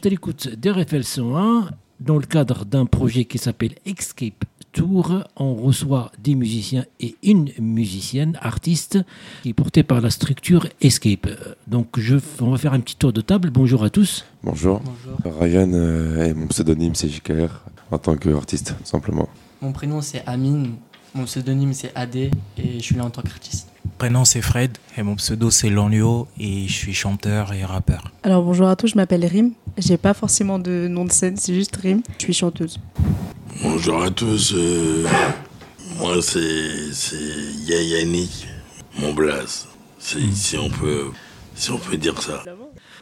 J'étais à l'écoute d'RFL 101 dans le cadre d'un projet qui s'appelle Escape Tour. On reçoit des musiciens et une musicienne, artiste, qui est portée par la structure Escape. Donc, je, on va faire un petit tour de table. Bonjour à tous. Bonjour. Ryan euh, est mon pseudonyme, c'est JKR, en tant qu'artiste, tout simplement. Mon prénom c'est Amine, mon pseudonyme c'est AD et je suis là en tant qu'artiste. Prénom c'est Fred et mon pseudo c'est Lanlio et je suis chanteur et rappeur. Alors bonjour à tous, je m'appelle Rim. J'ai pas forcément de nom de scène, c'est juste Rim. Je suis chanteuse. Bonjour à tous, euh, moi c'est c'est Yannick, mon blaze. C'est si on peut si on peut dire ça.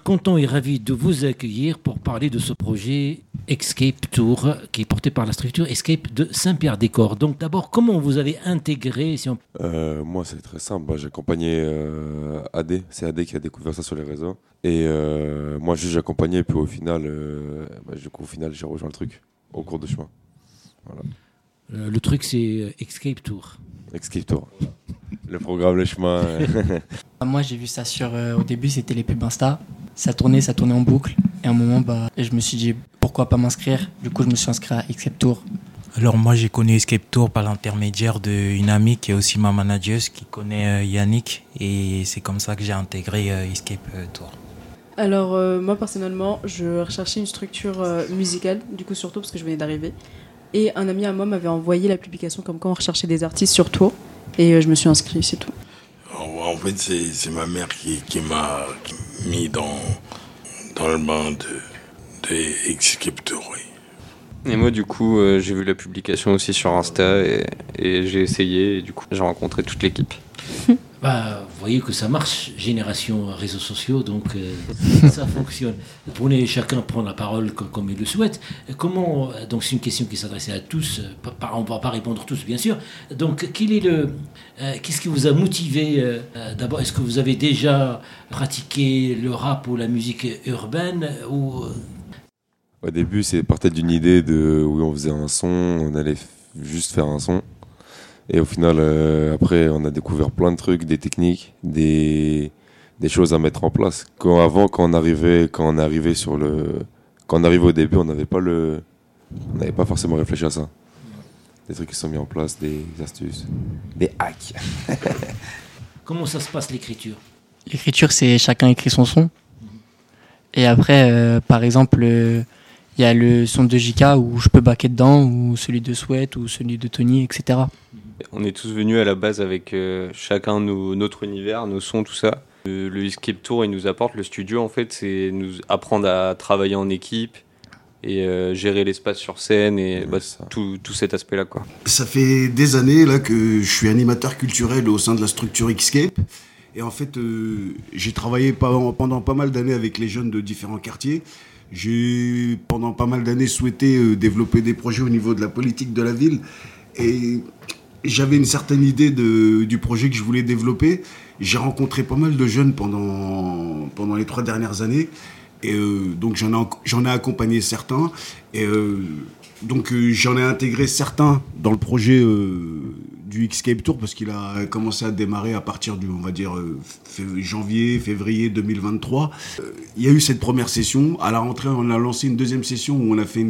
Content et ravi de vous accueillir pour parler de ce projet Escape Tour qui est porté par la structure Escape de Saint-Pierre-des-Corps. Donc, d'abord, comment vous avez intégré si on... Euh, moi, c'est très simple. Bah, j'ai accompagné euh, AD. C'est AD qui a découvert ça sur les réseaux. Et euh, moi, juste j'accompagnais. Puis au final, euh, bah, du coup, au final, j'ai rejoint le truc au cours de chemin. Voilà. Euh, le truc, c'est Escape Tour. Escape Tour. Le programme, le chemin. Moi j'ai vu ça sur. euh, au début c'était les pubs Insta. Ça tournait, ça tournait en boucle. Et à un moment, bah, je me suis dit pourquoi pas m'inscrire? Du coup, je me suis inscrit à Escape Tour. Alors moi j'ai connu Escape Tour par l'intermédiaire d'une amie qui est aussi ma manageuse qui connaît euh, Yannick et c'est comme ça que j'ai intégré euh, Escape euh, Tour. Alors euh, moi personnellement, je recherchais une structure musicale, du coup surtout parce que je venais d'arriver. Et un ami à moi m'avait envoyé la publication comme quand on recherchait des artistes sur Tour. Et je me suis inscrit, c'est tout. En, fait, c'est c'est ma mère qui, qui m'a mis dans, dans le bain de, de Escape Tour, oui. Et moi, du coup, euh, j'ai vu la publication aussi sur Insta et, et j'ai essayé. Et du coup, j'ai rencontré toute l'équipe. Bah, vous voyez que ça marche, génération réseaux sociaux, donc euh, ça fonctionne. Prenez chacun prendre la parole comme, comme il le souhaite. Comment, donc c'est une question qui s'adressait à tous, euh, pas- on ne va pas répondre tous bien sûr. Donc quel est le, euh, qu'est-ce qui vous a motivé euh, D'abord, est-ce que vous avez déjà pratiqué le rap ou la musique urbaine ou Au début, c'est partait d'une idée de où on faisait un son, on allait juste faire un son. Et au final, euh, après, on a découvert plein de trucs, des techniques, des, des choses à mettre en place. Quand avant, quand on arrivait, quand on arrivait sur le, quand on arrivait au début, on n'avait pas le, on n'avait pas forcément réfléchi à ça. Des trucs qui sont mis en place, des astuces, des hacks. comment ça se passe l'écriture? L'écriture, c'est chacun écrit son son. Et après, euh, par exemple, euh, il y a le son de JK où je peux baquer dedans, ou celui de Sweat, ou celui de Tony, etc. On est tous venus à la base avec euh, chacun nos, notre univers, nos sons, tout ça. Euh, le Escape Tour, il nous apporte le studio, en fait, c'est nous apprendre à travailler en équipe et euh, gérer l'espace sur scène et bah, tout, tout cet aspect-là, quoi. Ça fait des années là que je suis animateur culturel au sein de la structure Xscape. Et en fait, euh, j'ai travaillé pendant pas mal d'années avec les jeunes de différents quartiers. J'ai pendant pas mal d'années souhaité euh, développer des projets au niveau de la politique de la ville. Et j'avais une certaine idée de, du projet que je voulais développer. J'ai rencontré pas mal de jeunes pendant, pendant les trois dernières années. Et euh, donc j'en ai, ai accompagné certains. Et euh, donc euh, j'en ai intégré certains dans le projet du Xscape Tour parce qu'il a commencé à démarrer à partir du, on va dire, janvier, février 2023. Euh, Il y a eu cette première session. À la rentrée, on a lancé une deuxième session où on a fait,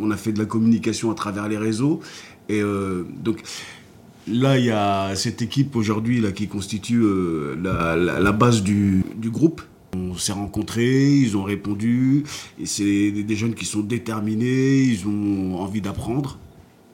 on a fait de la communication à travers les réseaux. Et euh, donc là, il y a cette équipe aujourd'hui qui constitue euh, la, base du, groupe. On s'est rencontrés, ils ont répondu, et c'est des, jeunes qui sont déterminés, ils ont envie d'apprendre,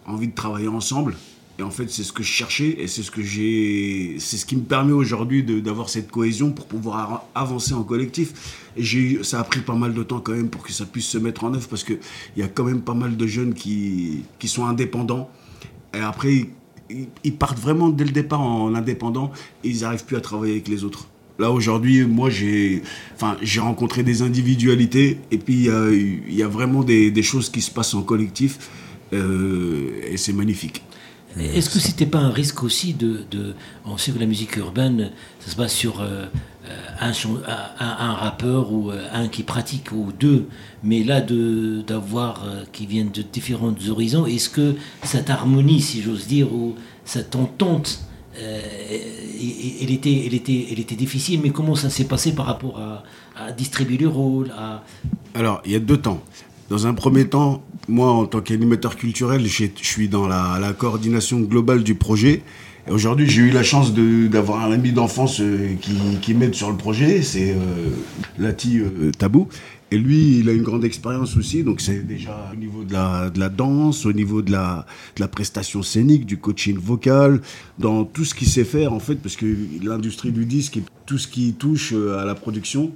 envie de travailler ensemble. Et en fait, c'est ce que je cherchais et c'est ce que j'ai, c'est ce qui me permet aujourd'hui d'avoir cette cohésion pour pouvoir avancer en collectif. Et ça a pris pas mal de temps quand même pour que ça puisse se mettre en œuvre parce que il y a quand même pas mal de jeunes qui sont indépendants. Et après, ils, partent vraiment dès le départ en indépendant et ils n'arrivent plus à travailler avec les autres. Là aujourd'hui, moi j'ai, enfin, j'ai rencontré des individualités et puis il y a, il y a vraiment des, choses qui se passent en collectif euh, et c'est magnifique. Est-ce que c'était pas un risque aussi de, de, On sait que la musique urbaine, ça se base sur euh, un, rappeur ou euh, un qui pratique ou deux, mais là de d'avoir euh, qui viennent de différents horizons, est-ce que cette harmonie, si j'ose dire, ou cette entente, euh, elle était, elle était, elle était difficile, mais comment ça s'est passé par rapport à, distribuer le rôle, à Alors, il y a deux temps. Dans un premier temps, moi, en tant qu'animateur culturel, je suis dans la coordination globale du projet. Aujourd'hui, j'ai eu la chance d'avoir un ami d'enfance euh, qui, m'aide sur le projet, c'est euh, Lati euh, Tabou. Et lui, il a une grande expérience aussi, donc c'est déjà au niveau de la, danse, au niveau de la, prestation scénique, du coaching vocal, dans tout ce qu'il sait faire en fait, parce que l'industrie du disque, et tout ce qui touche à la production,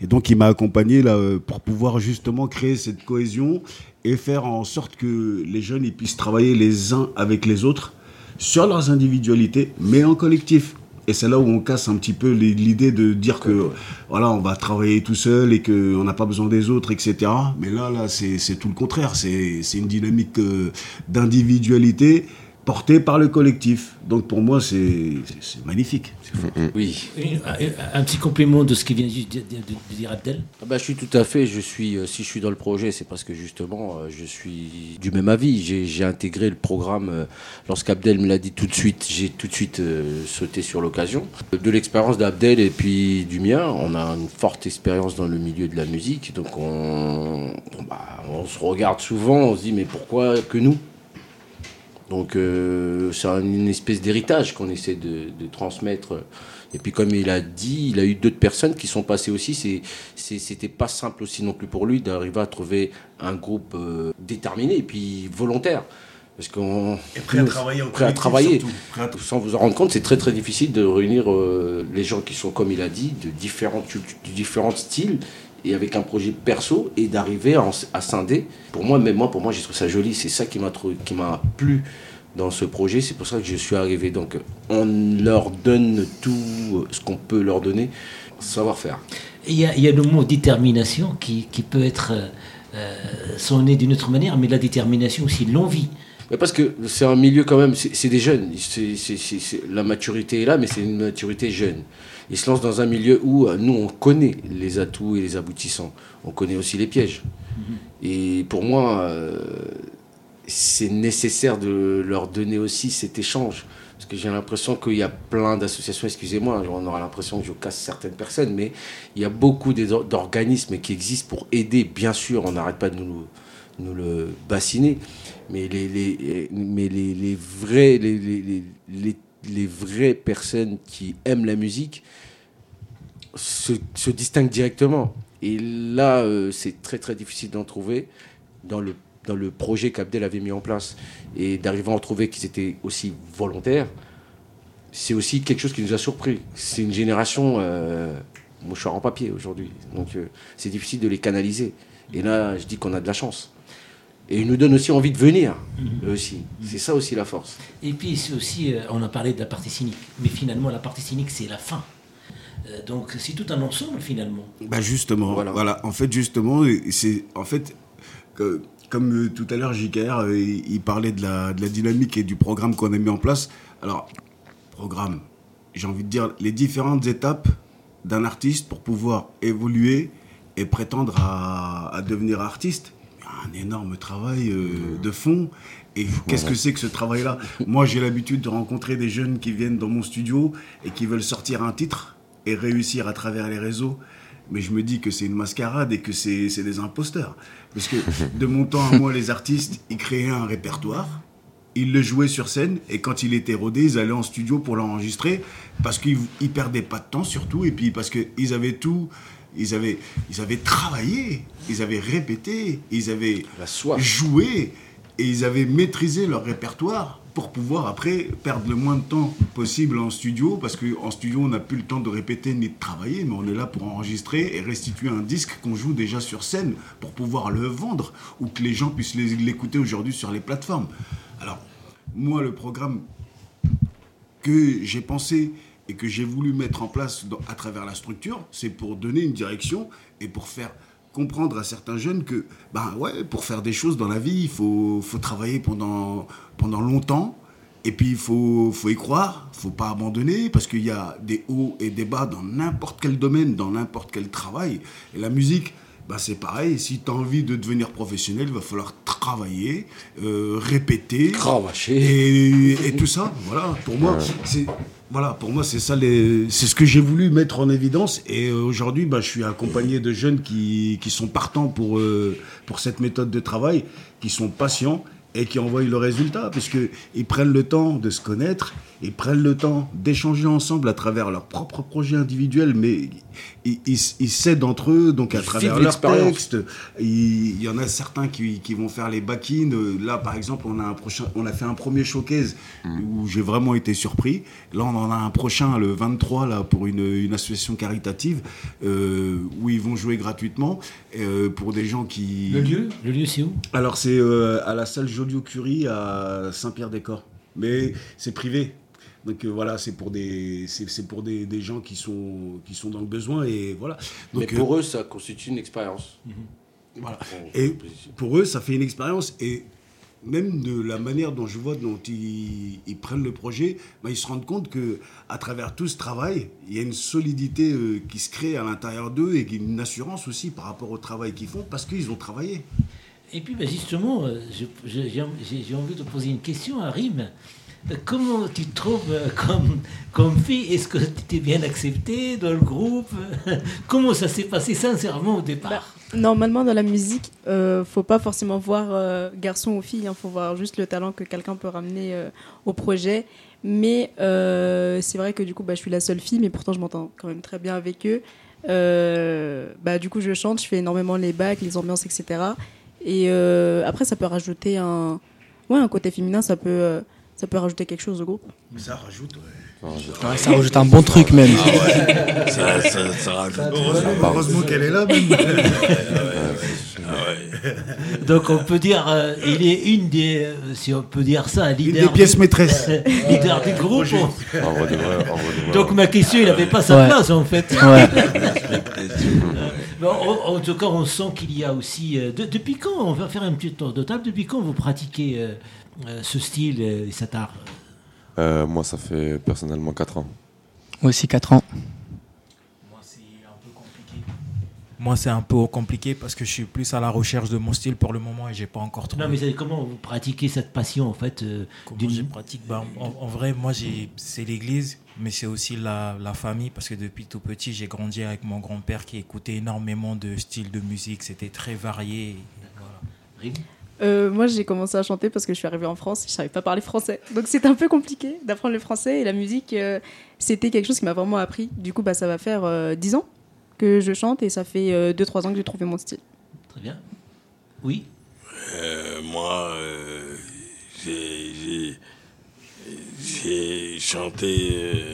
et donc, il m'a accompagné pour pouvoir justement créer cette cohésion et faire en sorte que les jeunes puissent travailler les uns avec les autres sur leurs individualités, mais en collectif. Et c'est là où on casse un petit peu l'idée de dire que voilà, on va travailler tout seul et qu'on n'a pas besoin des autres, etc. Mais là, là, c'est tout le contraire. C'est c'est une dynamique euh, d'individualité portée par le collectif. Donc pour moi, c'est c'est- c'est magnifique. Oui. un, un petit complément de ce qui vient juste de, de- de dire Abdel. Ah bah, je suis tout à fait, je suis, euh, si je suis dans le projet, c'est parce que justement, euh, je suis du même avis. J'ai j'ai intégré le programme, euh, lorsqu'Abdel me l'a dit tout de suite, j'ai tout de suite euh, sauté sur l'occasion. De l'expérience d'Abdel et puis du mien, on a une forte expérience dans le milieu de la musique, donc on, bah, on se regarde souvent, on se dit mais pourquoi que nous? Donc euh, c'est un- une espèce d'héritage qu'on essaie de, de transmettre. Et puis comme il a dit, il a eu d'autres personnes qui sont passées aussi. C'était pas simple aussi non plus pour lui d'arriver à trouver un groupe euh, déterminé et puis volontaire. Parce qu'on prêt à travailler prêt à travailler. Prêt à- Sans vous en rendre compte, c'est très très difficile de réunir euh, les gens qui sont, comme il a dit, de différents, de différents styles et avec un projet perso et d'arriver à, scinder. Pour moi, même moi, pour moi, j'ai trouvé ça joli. C'est ça qui m'a qui m'a plu dans ce projet. C'est pour ça que je suis arrivé. Donc, on leur donne tout ce qu'on peut leur donner, savoir-faire. Il y, a, il y a le mot détermination qui, qui peut être euh, euh, sonné d'une autre manière, mais la détermination aussi, l'envie. Mais parce que c'est un milieu quand même, c'est des jeunes. La maturité est là, mais c'est une maturité jeune. Ils se lancent dans un milieu où euh, nous, on connaît les atouts et les aboutissants. On connaît aussi les pièges. Et pour moi, euh, c'est nécessaire de leur donner aussi cet échange. Parce que j'ai l'impression qu'il y a plein d'associations, excusez-moi, on aura l'impression que je casse certaines personnes, mais il y a beaucoup d'organismes qui existent pour aider. Bien sûr, on n'arrête pas de nous, nous le bassiner, mais les, les, mais les, les vrais, les, les, les, vraies personnes qui aiment la musique se, distinguent directement. Et là, euh, c'est très très difficile d'en trouver dans le, dans le projet qu'Abdel avait mis en place. Et d'arriver à en trouver qui étaient aussi volontaires, c'est aussi quelque chose qui nous a surpris. C'est une génération, euh, suis en papier aujourd'hui, donc euh, c'est difficile de les canaliser. Et là, je dis qu'on a de la chance. Et ils nous donnent aussi envie de venir, eux aussi. C'est ça aussi la force. Et puis c'est aussi, euh, on a parlé de la partie cynique, mais finalement la partie cynique c'est la fin. Euh, donc c'est tout un ensemble finalement. Bah justement, Voilà. voilà. En fait, justement, c'est en fait que- comme euh, tout à l'heure JKR, euh, il il parlait de la, de la dynamique et du programme qu'on a mis en place. Alors, programme, j'ai envie de dire les différentes étapes d'un artiste pour pouvoir évoluer et prétendre à, à devenir artiste. Un énorme travail euh, de fond. Et qu'est-ce que c'est que ce travail-là? Moi, j'ai l'habitude de rencontrer des jeunes qui viennent dans mon studio et qui veulent sortir un titre et réussir à travers les réseaux. Mais je me dis que c'est une mascarade et que c'est des imposteurs. Parce que de mon temps à moi, les artistes, ils créaient un répertoire, ils le jouaient sur scène et quand il était rodé, ils allaient en studio pour l'enregistrer parce qu'ils ils perdaient pas de temps surtout et puis parce qu'ils avaient tout, ils avaient, ils avaient travaillé, ils avaient répété, ils avaient La soif. joué et ils avaient maîtrisé leur répertoire pour pouvoir après perdre le moins de temps possible en studio parce qu'en studio on n'a plus le temps de répéter ni de travailler mais on est là pour enregistrer et restituer un disque qu'on joue déjà sur scène pour pouvoir le vendre ou que les gens puissent l'écouter aujourd'hui sur les plateformes. Alors moi le programme que j'ai pensé et que j'ai voulu mettre en place à travers la structure, c'est pour donner une direction et pour faire comprendre à certains jeunes que, ben ouais, pour faire des choses dans la vie, il faut, faut travailler pendant, pendant longtemps. Et puis, il faut, faut y croire, faut pas abandonner, parce qu'il y a des hauts et des bas dans n'importe quel domaine, dans n'importe quel travail. Et la musique, bah, c'est pareil, si tu as envie de devenir professionnel, il va falloir travailler, euh, répéter. Cravacher. Et, et tout ça, voilà, pour moi, c'est. Voilà, pour moi, c'est ça, les- c'est ce que j'ai voulu mettre en évidence. Et euh, aujourd'hui, bah, je suis accompagné de jeunes qui, qui sont partants pour, euh, pour cette méthode de travail, qui sont patients et qui envoient le résultat, puisqu'ils prennent le temps de se connaître, ils prennent le temps d'échanger ensemble à travers leurs propres projets individuels, mais ils, ils, ils s'aident entre eux, donc à Ils travers leurs textes. Il, il y en a certains qui, qui vont faire les back-in. Euh, Là, par exemple, on a, un prochain, on a fait un premier showcase où j'ai vraiment été surpris. Là, on en a un prochain, le 23, là, pour une, une association caritative, euh, où ils vont jouer gratuitement euh, pour des gens qui... Le lieu? Le lieu, c'est où? Alors, c'est euh, à la salle Joliot-Curie à Saint-Pierre-des-Corps. Mais c'est privé. Donc euh, voilà, c'est pour des c'est pour des, des gens qui sont qui sont dans le besoin et voilà. Mais Donc, pour euh, eux, ça constitue une expérience. voilà. Bon, Et pour eux, ça fait une expérience. Et même de la manière dont je vois dont ils, ils prennent le projet, bah, ils se rendent compte que à travers tout ce travail, il y a une solidité euh, qui se crée à l'intérieur d'eux et une assurance aussi par rapport au travail qu'ils font parce qu'ils ont travaillé. Et puis, bah, justement, euh, j'ai envie de poser une question à Rim. Euh, Comment tu te trouves euh, comme, fille? Est-ce que tu t'es bien acceptée dans le groupe? Comment ça s'est passé sincèrement au départ? Normalement, dans la musique, euh, faut pas forcément voir garçon ou fille, il faut voir juste le talent que quelqu'un peut ramener au projet. Mais c'est vrai que du coup, bah, je suis la seule fille, mais pourtant je m'entends quand même très bien avec eux. Bah, du coup, je chante, je fais énormément les bacs, les ambiances, etc. Et euh, après, ça peut rajouter un, ouais, un côté féminin, ça peut, euh, ça peut rajouter quelque chose au groupe. Ça rajoute, ouais. Ouais, ça rajoute un bon truc même. Ça, ça, ça rajoute. Heureusement, heureusement qu'elle est là, même. Donc, on peut dire, euh, il est une des, euh, si on peut dire ça, Une des pièces maîtresses. leader du groupe. En vrai de vrai, en vrai de vrai. Donc, ma question, il n'avait pas sa Ouais. place, en fait. Ouais. Bon, en, en tout cas, on sent qu'il y a aussi. euh, de- depuis quand On va faire un petit tour de table. Depuis quand vous pratiquez euh, euh, ce style euh, et cet art? Euh, moi, ça fait personnellement 4 ans. Moi aussi 4 ans. Moi, c'est un peu compliqué. Moi, c'est un peu compliqué parce que je suis plus à la recherche de mon style pour le moment et j'ai pas encore trouvé. Non, mais comment vous pratiquez cette passion en fait euh, Comment je pratique? Bah, en, en vrai, moi, c'est l'église, mais c'est aussi la, la famille, parce que depuis tout petit, j'ai grandi avec mon grand-père qui écoutait énormément de styles de musique. C'était très varié. voilà. Euh, moi, j'ai commencé à chanter parce que je suis arrivée en France, je savais pas parler français. Donc c'était un peu compliqué d'apprendre le français et la musique, euh, c'était quelque chose qui m'a vraiment appris. Du coup, bah, ça va faire euh, 10 ans que je chante et ça fait 2-3 ans que j'ai trouvé mon style. Très bien. Oui. Euh, moi, euh, j'ai- chanté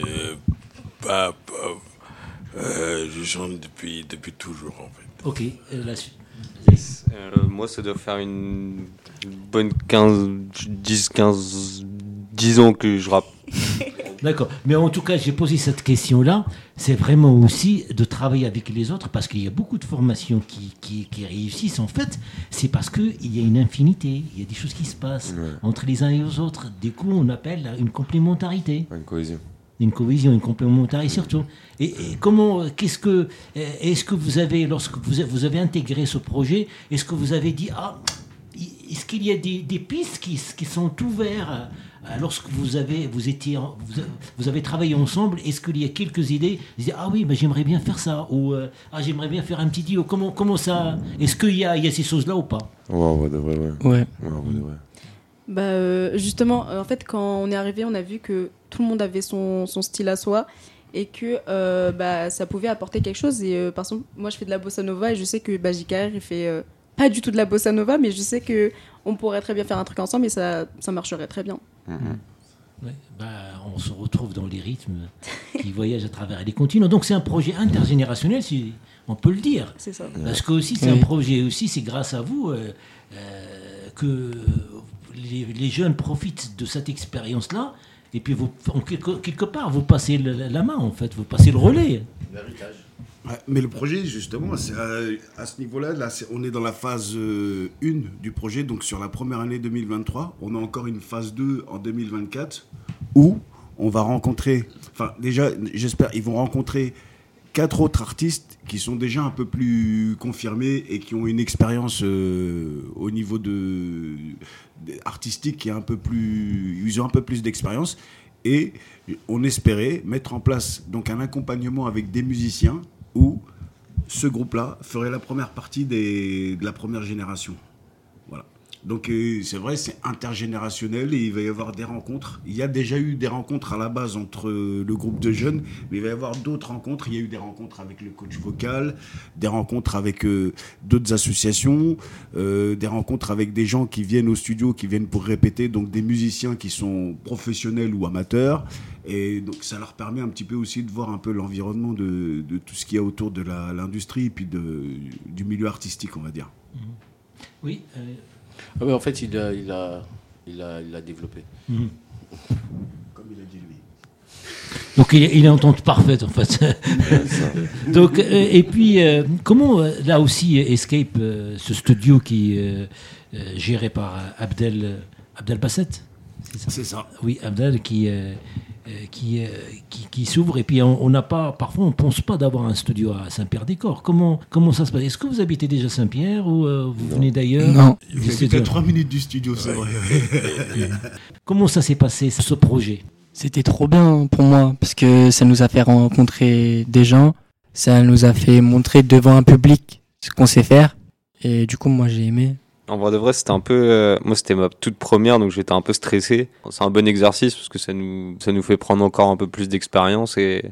euh, pas, pas- euh, je chante depuis depuis toujours en fait. Ok. euh, la suite? Euh, moi, ça doit faire une bonne 15, 10, 15, 10 ans que je rappe. D'accord. Mais en tout cas, j'ai posé cette question-là. C'est vraiment aussi de travailler avec les autres parce qu'il y a beaucoup de formations qui, qui, qui réussissent. En fait, c'est parce qu'il y a une infinité. Il y a des choses qui se passent Ouais. entre les uns et les autres. Du coup, on appelle une complémentarité. Une cohésion. Une cohésion, une complémentarité surtout. Et, et comment, euh, qu'est-ce que, euh, est-ce que vous avez, lorsque vous avez, vous avez intégré ce projet, est-ce que vous avez dit, ah, est-ce qu'il y a des, des pistes qui, qui sont ouvertes euh, lorsque vous avez, vous étiez, vous, avez- vous avez travaillé ensemble, est-ce qu'il y a quelques idées Vous dites, ah oui, ben j'aimerais bien faire ça, ou ah j'aimerais bien faire un petit duo. Comment, comment ça Est-ce qu'il y a, il y a ces choses-là ou pas? Ouais, en vrai de vrai, ouais. Ouais. Ouais, en vrai de vrai. Bah, euh, justement, euh, en fait, quand on est arrivé, on a vu que tout le monde avait son, son style à soi et que euh, bah, ça pouvait apporter quelque chose. Et euh, par exemple, moi, je fais de la bossa nova et je sais que bah, JKR, il fait euh, pas du tout de la bossa nova, mais je sais que on pourrait très bien faire un truc ensemble et ça, ça marcherait très bien. Mhm. Ouais, bah, on se retrouve dans les rythmes qui voyagent à travers les continents. Donc c'est un projet intergénérationnel, si on peut le dire. C'est ça. Parce que aussi c'est Oui. un projet aussi, c'est grâce à vous euh, euh, que les, les jeunes profitent de cette expérience-là et puis vous, en quelque, quelque part, vous passez le- la main, en fait, vous passez le relais. Ouais, mais le projet, justement, c'est à, à ce niveau-là, là, c'est- on est dans la phase 1 du projet, donc sur la première année 2023. On a encore une phase 2 en 2024 où on va rencontrer, enfin déjà, j'espère, ils vont rencontrer quatre autres artistes qui sont déjà un peu plus confirmés et qui ont une expérience euh, au niveau de, artistique qui est un peu plus, ils ont un peu plus d'expérience et on espérait mettre en place donc un accompagnement avec des musiciens où ce groupe-là ferait la première partie de la première génération. Donc euh, c'est vrai, c'est intergénérationnel et il va y avoir des rencontres. Il y a déjà eu des rencontres à la base entre euh, le groupe de jeunes, mais il va y avoir d'autres rencontres. Il y a eu des rencontres avec le coach vocal, des rencontres avec euh, d'autres associations, des rencontres avec des gens qui viennent au studio, qui viennent pour répéter, donc des musiciens qui sont professionnels ou amateurs. Et donc ça leur permet un petit peu aussi de voir un peu l'environnement de, tout ce qu'il y a autour de l'industrie et puis du milieu artistique, on va dire. Oui. euh, Ah en fait, il a, il a, il a, il a développé. mhm. Comme il a dit lui. Donc il, est- il est en entente parfaite en fait. Donc euh, et puis euh, comment euh, là aussi Escape, euh, ce studio qui est géré par Abdel Abdel Basset, c'est ça? Ça. Oui, Abdel qui qui, euh, qui, qui s'ouvre. Et puis on n'a pas parfois on pense pas d'avoir un studio à Saint-Pierre-des-Corps. Comment comment ça se passe? Est-ce que vous habitez déjà Saint-Pierre ou euh, vous venez d'ailleurs? Non. J'habite à 3 minutes du studio, c'est vrai. Comment ça s'est passé ce projet? C'était trop bien pour moi parce que ça nous a fait rencontrer des gens, ça nous a fait montrer devant un public ce qu'on sait faire. Et du coup moi j'ai aimé. En vrai de vrai, c'était un peu. euh, moi, c'était ma toute première, donc j'étais un peu stressé. C'est un bon exercice parce que ça nous, ça nous fait prendre encore un peu plus d'expérience et,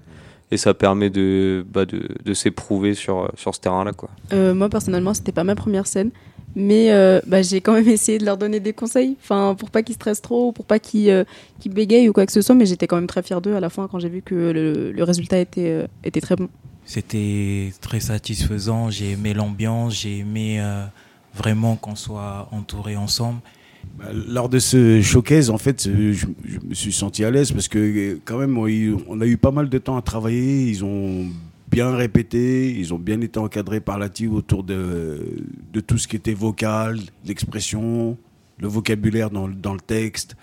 et ça permet de, bah, de, de s'éprouver sur, sur ce terrain-là. quoi. Euh, moi personnellement, c'était pas ma première scène, mais euh, bah, j'ai quand même essayé de leur donner des conseils, enfin pour pas qu'ils stressent trop, pour pas qu'ils euh, qu'ils bégayent ou quoi que ce soit. Mais j'étais quand même très fière d'eux à la fin quand j'ai vu que le, le résultat était euh, était très bon. C'était très satisfaisant. J'ai aimé l'ambiance. J'ai aimé euh, vraiment qu'on soit entourés ensemble. Bah, Lors de ce showcase, en fait, euh, je, me suis senti à l'aise parce que euh, quand même, on a eu pas mal de temps à travailler. Ils ont bien répété, ils ont bien été encadrés par la team autour de, tout ce qui était vocal, l'expression, le vocabulaire dans le texte,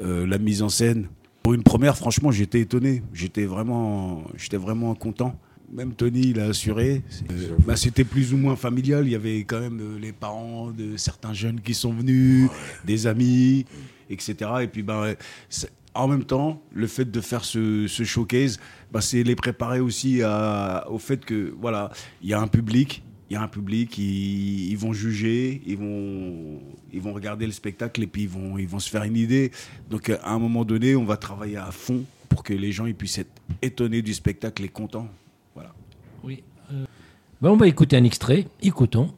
euh, la mise en scène. Pour une première, franchement, j'étais étonné. J'étais vraiment, j'étais vraiment content. Même Tony, il a assuré. Euh, bah, C'était plus ou moins familial. Il y avait quand même euh, les parents de certains jeunes qui sont venus, des amis, etc. Et puis, ben, c'est- en même temps, le fait de faire ce, ce showcase, bah, c'est les préparer aussi à- au fait que, voilà, il y a un public. Il y a un public, ils, ils vont juger, ils vont, ils vont regarder le spectacle et puis ils vont, ils vont se faire une idée. Donc à un moment donné, on va travailler à fond pour que les gens ils puissent être étonnés du spectacle et contents. Oui. euh, ben, on va écouter un extrait. Écoutons.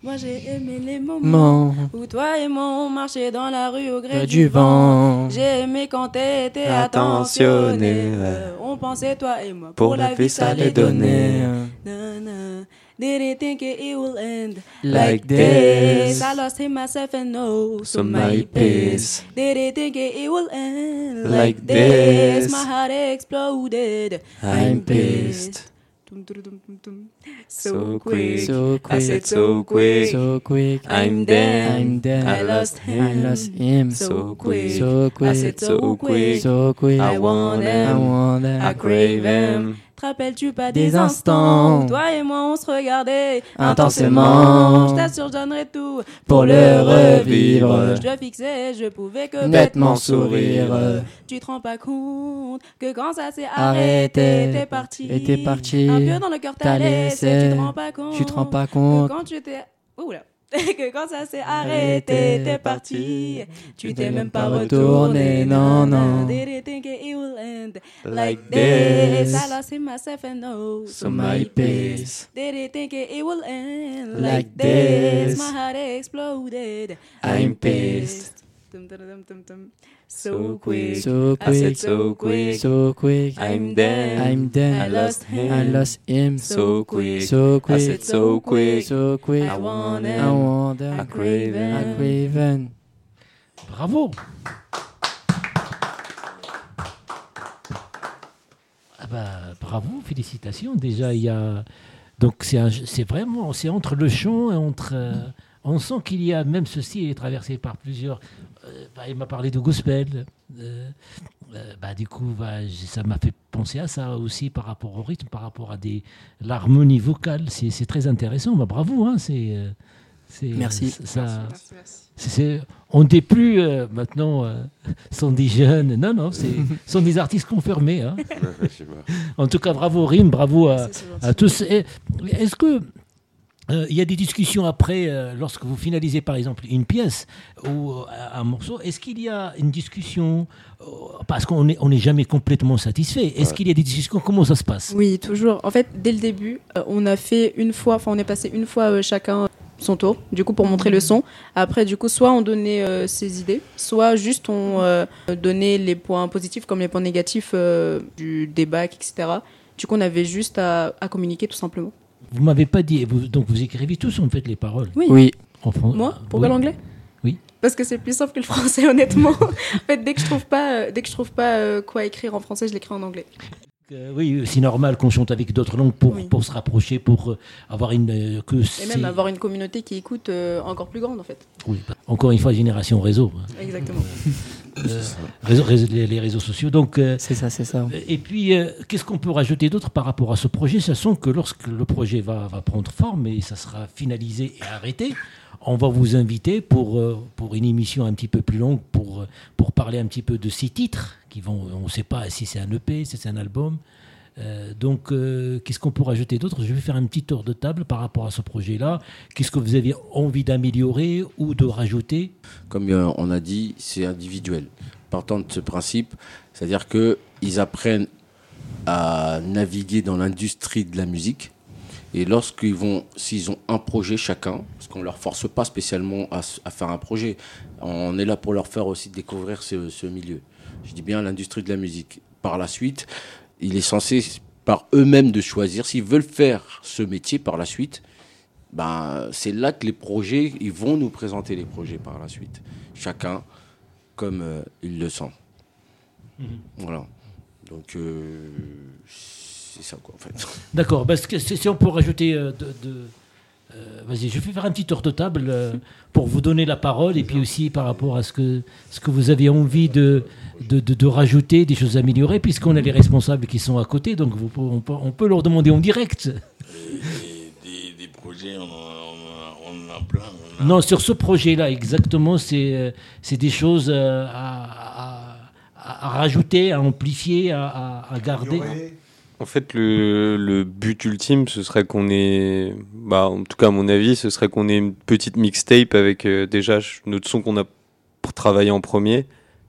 Moi j'ai aimé les moments Moment où toi et moi on marchait dans la rue au gré du, du vent. vent. J'ai aimé quand t'étais Attentionné. Euh, On pensait toi et moi Pour la vie, ça allait donner. Na, na. Didn't think it it will end Like this. I lost him myself and no, so my pace. Didn't think it it will end Like like this. this. My heart exploded. I'm pissed. So quick. quick. So I said so quick. so quick. I'm dead. I'm dead. I lost him. I lost him. So quick. So I said So quick. quick. so quick. I want I them. want I them. crave them. Te rappelles-tu pas des, instants où Toi et moi on se regardait Intensément. Je t'assure, je donnerais tout Pour le revivre. Je te fixais, je pouvais que Nettement bêtement sourire. Tu te rends pas compte que quand ça s'est Arrêté. t'es parti. Et t'es parti. Un peu dans le cœur T'as laissé. Tu te rends pas compte. Tu te rends pas que quand tu t'es. Oula. que quand ça s'est arrêté, t'es parti. Tu t'es même pas retourné, non, non. Didn't think it will end? Like this. I lost him myself and no. So my pace. Didn't think it will end? Like this. My heart exploded. I'm pissed. So, quick, so quick, so quick, so quick. I'm dead, I'm dead. I lost him, I lost him. So quick, so quick, so quick, so quick. I want him, I want him. I. Bravo. Ah bah bravo, félicitations. Déjà il y a donc c'est vraiment c'est entre le chant et entre euh, on sent qu'il y a même ceci est traversé par plusieurs euh, bah, il m'a parlé de gospel. euh, bah, du coup, bah, ça m'a fait penser à ça aussi par rapport au rythme, par rapport à des l'harmonie vocale. C'est c'est très intéressant. Bah, bravo. Hein, c'est. c'est- Merci. Ça, c'est- c'est- on n'est plus euh, maintenant, euh, sont des jeunes. Non, non, c'est sont des artistes confirmés. hein. En tout cas, bravo Rim, bravo à, à tous. Et Est-ce que euh, il y a des discussions après, euh, lorsque vous finalisez par exemple une pièce ou euh, un morceau, est-ce qu'il y a une discussion Parce qu'on n'est on n'est jamais complètement satisfait. Est-ce Ouais. qu'il y a des discussions Comment ça se passe? Oui, toujours. En fait, dès le début, euh, on a fait une fois, enfin, on est passé une fois euh, chacun son tour, du coup, pour montrer le son. Après, du coup, soit on donnait euh, ses idées, soit juste on euh, donnait les points positifs comme les points négatifs euh, du débat, etc. Du coup, on avait juste à, à communiquer tout simplement. Vous m'avez pas dit. vous- donc vous écrivez tous en fait les paroles. Oui. Oui, En fran- Moi, pour Oui. l'anglais Oui. Parce que c'est plus simple que le français, honnêtement. en fait, dès que je trouve pas, euh, dès que je trouve pas euh, quoi écrire en français, je l'écris en anglais. Euh, oui, c'est normal qu'on chante avec d'autres langues pour, Oui. pour se rapprocher, pour euh, avoir une euh, que Et même avoir une communauté qui écoute euh, encore plus grande, en fait. oui, encore une fois génération réseau, hein. Exactement. Euh, les, les réseaux sociaux. Donc euh, c'est ça, c'est ça. Et puis, euh, qu'est-ce qu'on peut rajouter d'autre par rapport à ce projet? Sachant que lorsque le projet va, va prendre forme et ça sera finalisé et arrêté, on va vous inviter pour, euh, pour une émission un petit peu plus longue pour, euh, pour parler un petit peu de ces titres qui vont, on ne sait pas si c'est un EP, si c'est un album. Euh, donc, euh, qu'est-ce qu'on peut rajouter d'autre? Je vais faire un petit tour de table par rapport à ce projet-là. Qu'est-ce que vous avez envie d'améliorer ou de rajouter? Comme euh, on a dit, c'est individuel. Partant de ce principe, c'est-à-dire qu'ils apprennent à naviguer dans l'industrie de la musique. Et lorsqu'ils vont, s'ils ont un projet chacun, parce qu'on ne leur force pas spécialement à, faire un projet, on est là pour leur faire aussi découvrir ce milieu. Je dis bien l'industrie de la musique. Par la suite, il est censé, par eux-mêmes, de choisir s'ils veulent faire ce métier par la suite. Ben, c'est là que les projets, ils vont nous présenter les projets par la suite. Chacun comme euh, il le sent. Voilà. Donc, euh, c'est ça, quoi, en fait. D'accord. Que si si on peut rajouter euh, de. de- euh, Vas-y, je vais faire un petit tour de table euh, pour vous donner la parole et puis aussi par rapport à ce que, ce que vous avez envie de, de, de- de rajouter, des choses à améliorer, puisqu'on a les responsables qui sont à côté, donc vous- on, peut, on peut leur demander en direct. Des, des projets, on en, a, on en a- on en a plein. on a- Non, sur ce projet-là, exactement, c'est euh, c'est des choses à, à- rajouter, à amplifier, à, à- à garder. En fait, le, but ultime, ce serait qu'on ait, bah, en tout cas à mon avis, ce serait qu'on ait une petite mixtape avec euh, déjà notre son qu'on a pour travailler en premier,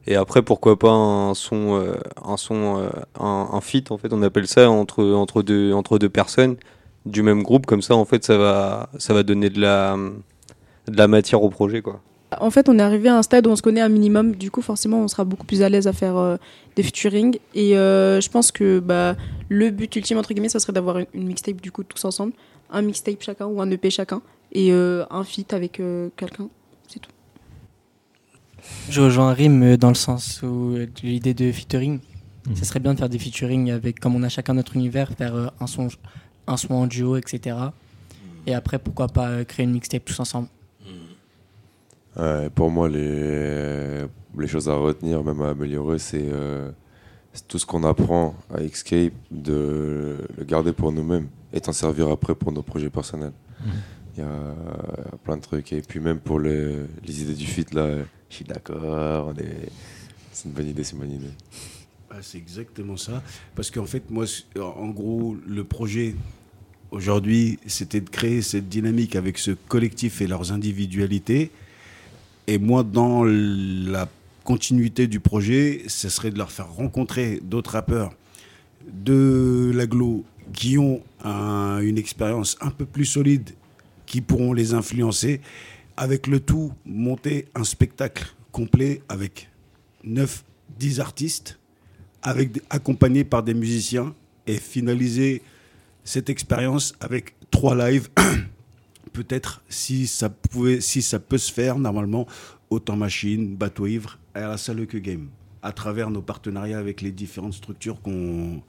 et après pourquoi pas un son, euh, un son, euh, un, un en fait, on appelle ça entre entre deux entre deux personnes du même groupe, comme ça en fait ça va ça va donner de la de la matière au projet quoi. En fait, on est arrivé à un stade où on se connaît un minimum. Du coup, forcément, on sera beaucoup plus à l'aise à faire euh, des featuring. Et euh, je pense que bah, le but ultime, entre guillemets, ça serait d'avoir une, une mixtape, du coup, tous ensemble. Un mixtape chacun ou un EP chacun. Et euh, un feat avec euh, quelqu'un. C'est tout. Je rejoins Rim dans le sens où de l'idée de featuring. Mhm. Ça serait bien de faire des featuring avec, comme on a chacun notre univers, faire euh, un son, un son en duo, etc. Et après, pourquoi pas créer une mixtape tous ensemble. Ouais, pour moi, les, les choses à retenir, même à améliorer, c'est euh, c'est tout ce qu'on apprend à Escape, de le garder pour nous-mêmes et t'en servir après pour nos projets personnels. Mhm. Il y a plein de trucs. Et puis même pour les, les idées du fit, là, je suis d'accord. est- C'est une bonne idée, c'est une bonne idée. Ah, c'est exactement ça. Parce qu'en fait, moi, en gros, le projet aujourd'hui, c'était de créer cette dynamique avec ce collectif et leurs individualités. Et moi, dans la continuité du projet, ce serait de leur faire rencontrer d'autres rappeurs de l'aglo qui ont un- une expérience un peu plus solide, qui pourront les influencer. Avec le tout, monter un spectacle complet avec 9, 10 artistes avec, des- accompagné par des musiciens et finaliser cette expérience avec trois lives. Peut-être si ça pouvait, si ça peut se faire normalement, autant machine, bateau ivre à la salle que game. à travers nos partenariats avec les différentes structures qu'on,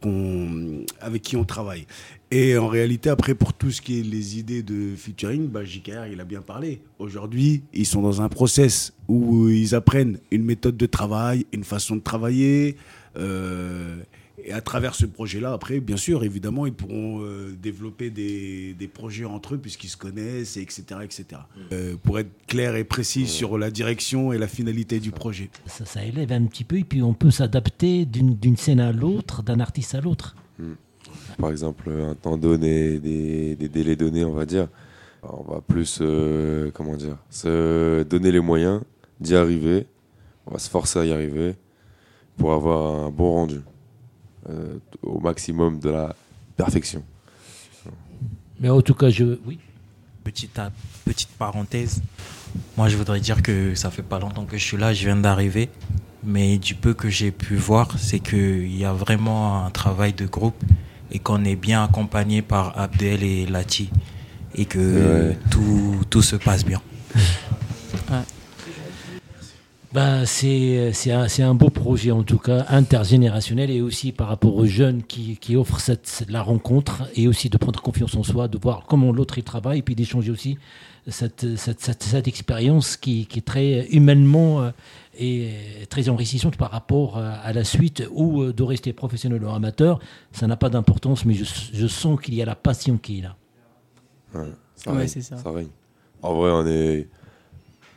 qu'on, avec qui on travaille. Et en réalité, après, pour tout ce qui est les idées de featuring, bah, JKR, il a bien parlé. Aujourd'hui, ils sont dans un process où ils apprennent une méthode de travail, une façon de travailler. euh, et à travers ce projet-là, après, bien sûr, évidemment, ils pourront euh, développer des, des projets entre eux puisqu'ils se connaissent, et etc. etc. Euh, pour être clair et précis sur la direction et la finalité du projet. Ça, ça élève un petit peu et puis on peut s'adapter d'une d'une scène à l'autre, d'un artiste à l'autre. Par exemple, un temps donné, des, des délais donnés, on va dire. On va plus, euh, comment dire, se donner les moyens d'y arriver. On va se forcer à y arriver pour avoir un bon rendu. Euh, au maximum de la perfection. Mais en tout cas, je. Oui. Petite, à- petite parenthèse, moi je voudrais dire que ça fait pas longtemps que je suis là, je viens d'arriver, mais du peu que j'ai pu voir, c'est qu'il y a vraiment un travail de groupe et qu'on est bien accompagné par Abdel et Lati et que Ouais. tout, tout se passe bien. Ben, c'est c'est un, c'est un beau projet, en tout cas, intergénérationnel et aussi par rapport aux jeunes qui, qui offrent cette, la rencontre et aussi de prendre confiance en soi, de voir comment l'autre il travaille et puis d'échanger aussi cette, cette, cette, cette expérience qui, qui est très humainement euh, et très enrichissante par rapport euh, à la suite ou euh, de rester professionnel ou amateur. Ça n'a pas d'importance, mais je, je sens qu'il y a la passion qui est là. Ouais, ça Ouais, règne, c'est ça. règne. En vrai, on est,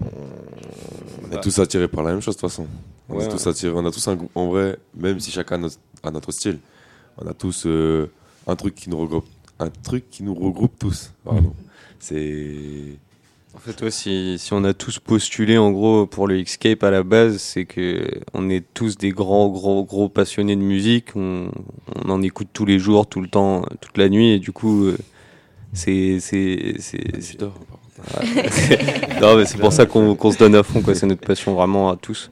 on, est tous attirés par la même chose de toute façon. On Ouais, est tous attirés. On a tous un, grou- en vrai, même si chacun a notre, a notre style, on a tous euh, un truc qui nous regroupe, un truc qui nous regroupe tous. Pardon. C'est En fait, ouais, si, si on a tous postulé en gros pour le Xscape à la base, c'est que on est tous des grands, gros, gros passionnés de musique. On, on en écoute tous les jours, tout le temps, toute la nuit, et du coup, euh, c'est, c'est, c'est, Ouais. non, mais c'est pour ça qu'on, se donne à fond, quoi. C'est notre passion vraiment à tous.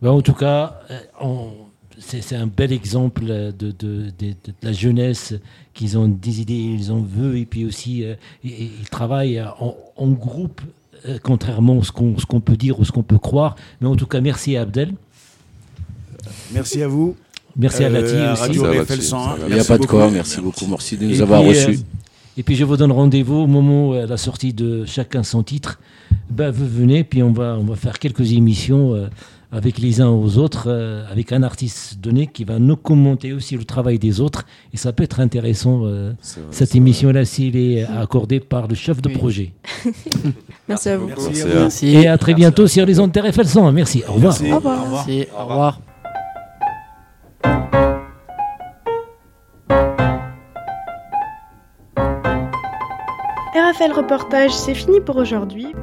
Ben, en tout cas, euh, on- c'est un bel exemple de, de- de- de- de la jeunesse qu'ils ont des idées, ils en veulent, et puis aussi euh, ils, ils travaillent en, en groupe, euh, contrairement à ce qu'on peut dire ou ce qu'on peut croire. Mais en tout cas, merci à Abdel, Merci à vous. merci à Euh, Lati à aussi. Radio Ça va, RFL tu- 101. ça va. Il n'y a pas de quoi, merci beaucoup, merci de nous Et avoir reçus. Et puis je vous donne rendez-vous au moment où, à la sortie de chacun son titre. Ben, vous venez, puis on va, on va faire quelques émissions euh, avec les uns aux autres, euh, avec un artiste donné qui va nous commenter aussi le travail des autres. Et ça peut être intéressant, euh, vrai, cette émission-là, s'il est accordé par le chef de Oui. projet. Merci à vous. Merci Merci. Et à très bientôt sur les ondes RFL 100. Merci. Au revoir. Merci. Au revoir. Merci. Au revoir. RFL Reportage, c'est fini pour aujourd'hui.